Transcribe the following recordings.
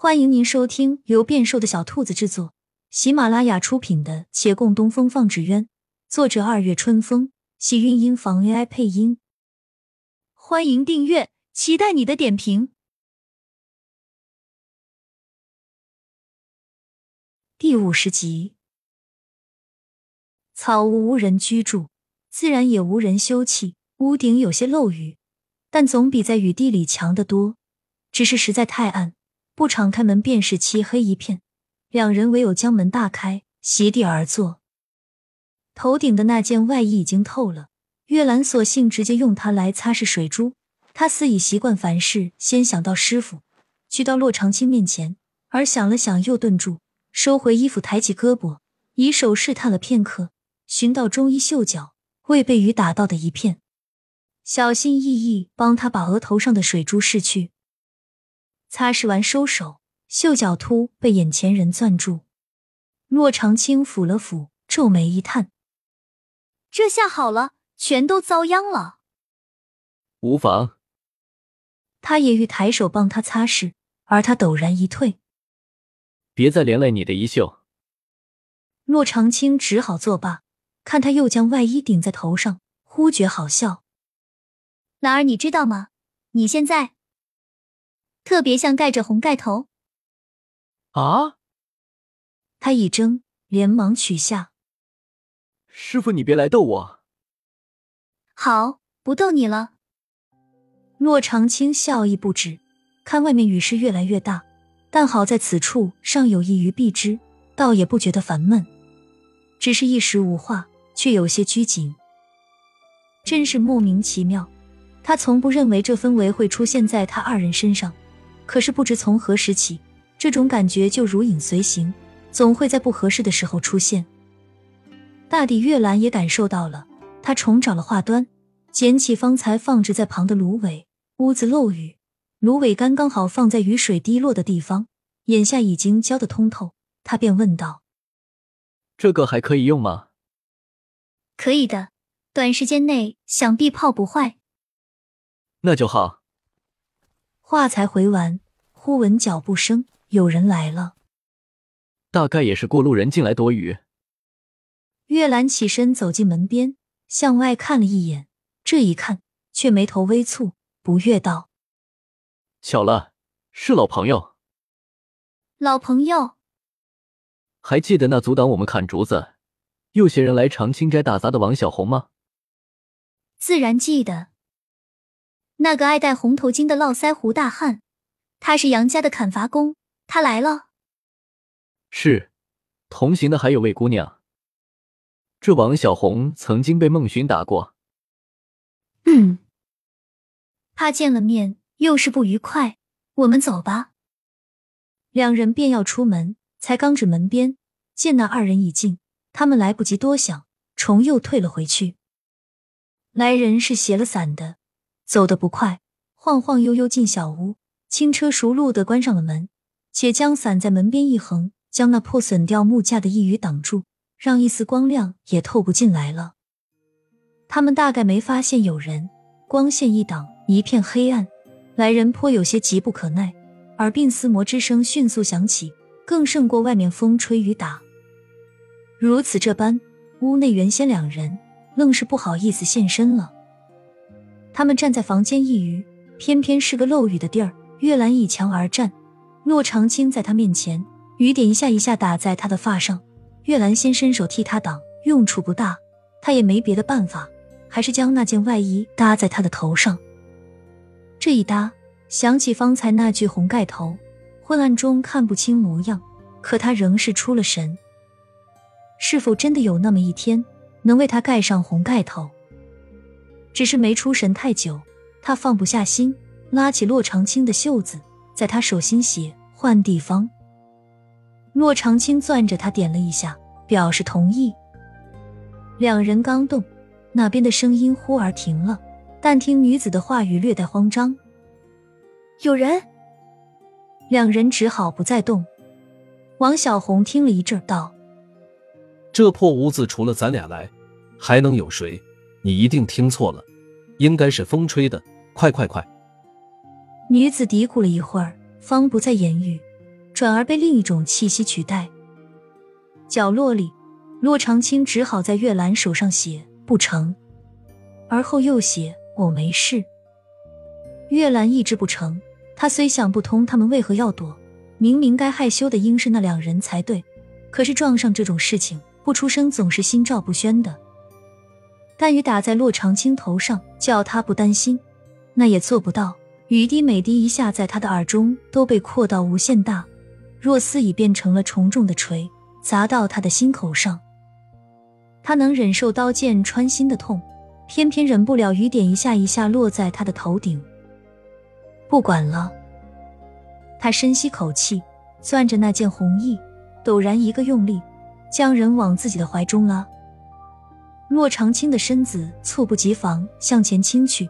欢迎您收听由变瘦的小兔子制作、喜马拉雅出品的《且共东风放纸鸢》，作者二月春风，喜韵音房 AI 配音。欢迎订阅，期待你的点评。第五十集，草屋无人居住，自然也无人休憩。屋顶有些漏雨，但总比在雨地里强得多。只是实在太暗。不敞开门，便是漆黑一片。两人唯有将门大开，席地而坐。头顶的那件外衣已经透了，月兰索性直接用它来擦拭水珠。他似已习惯凡事先想到师傅，去到洛长青面前，而想了想又顿住，收回衣服，抬起胳膊，以手试探了片刻，寻到中衣袖角未被雨打到的一片，小心翼翼帮他把额头上的水珠拭去。擦拭完，收手，袖角突被眼前人攥住。洛长青抚了抚，皱眉一叹：“这下好了，全都遭殃了。”无妨。他也欲抬手帮他擦拭，而他陡然一退：“别再连累你的衣袖。”洛长青只好作罢，看他又将外衣顶在头上，忽觉好笑：“兰儿，你知道吗？你现在……”特别像盖着红盖头啊！他一怔，连忙取下。师傅，你别来逗我。好，不逗你了。洛长青笑意不止，看外面雨势越来越大，但好在此处尚有一隅避之，倒也不觉得烦闷。只是一时无话，却有些拘谨。真是莫名其妙，他从不认为这氛围会出现在他二人身上。可是不知从何时起，这种感觉就如影随形，总会在不合适的时候出现。大抵月兰也感受到了，她重找了话端，捡起方才放置在旁的芦苇。屋子漏雨，芦苇杆刚好放在雨水滴落的地方，眼下已经浇得通透。他便问道：“这个还可以用吗？”“可以的，短时间内想必泡不坏。”“那就好。”话才回完，忽闻脚步声，有人来了。大概也是过路人进来躲雨。月兰起身走进门边，向外看了一眼，这一看却眉头微蹙，不悦道：“巧了，是老朋友。老朋友，还记得那阻挡我们砍竹子、又嫌人来长青斋打杂的王小红吗？自然记得。”那个爱戴红头巾的络腮胡大汉，他是杨家的砍伐工，他来了。是，同行的还有位姑娘。这王小红曾经被孟寻打过。嗯，怕见了面又是不愉快，我们走吧。两人便要出门，才刚至门边，见那二人已进，他们来不及多想，重又退了回去。来人是携了伞的。走得不快，晃晃悠悠进小屋，轻车熟路的关上了门，且将伞在门边一横，将那破损掉木架的一隅挡住，让一丝光亮也透不进来了。他们大概没发现有人，光线一挡，一片黑暗。来人颇有些急不可耐，耳鬓厮磨之声迅速响起，更胜过外面风吹雨打。如此这般，屋内原先两人愣是不好意思现身了。他们站在房间一隅，偏偏是个漏雨的地儿。月兰倚墙而站，洛长青在他面前，雨点一下一下打在他的发上。月兰先伸手替他挡，用处不大，他也没别的办法，还是将那件外衣搭在他的头上。这一搭，想起方才那句红盖头，昏暗中看不清模样，可他仍是出了神。是否真的有那么一天，能为他盖上红盖头？只是没出神太久，他放不下心，拉起洛长青的袖子，在他手心写换地方。洛长青攥着他点了一下，表示同意。两人刚动，那边的声音忽而停了，但听女子的话语略带慌张：“有人。”两人只好不再动。王小红听了一阵，道：“这破屋子除了咱俩来，还能有谁？”你一定听错了，应该是风吹的。快快快！女子嘀咕了一会儿，方不再言语，转而被另一种气息取代。角落里，骆长青只好在月兰手上写“不成”，而后又写“我没事”。月兰意志不成，她虽想不通他们为何要躲，明明该害羞的应是那两人才对，可是撞上这种事情，不出声总是心照不宣的。但雨打在洛长青头上，叫他不担心，那也做不到。雨滴每滴一下，在他的耳中都被扩到无限大，若似已变成了重重的锤，砸到他的心口上。他能忍受刀剑穿心的痛，偏偏忍不了雨点一下一下落在他的头顶。不管了，他深吸口气，攥着那件红衣，陡然一个用力，将人往自己的怀中拉。骆长青的身子猝不及防向前倾去，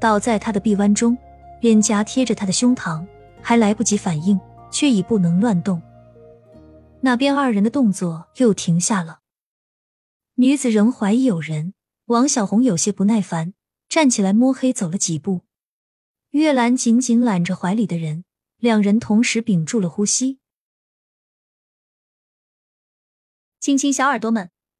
倒在他的臂弯中。脸颊贴着他的胸膛，还来不及反应，却已不能乱动。那边二人的动作又停下了。女子仍怀疑有人，王小红有些不耐烦，站起来摸黑走了几步。月兰紧紧揽着怀里的人，两人同时屏住了呼吸。亲亲小耳朵们，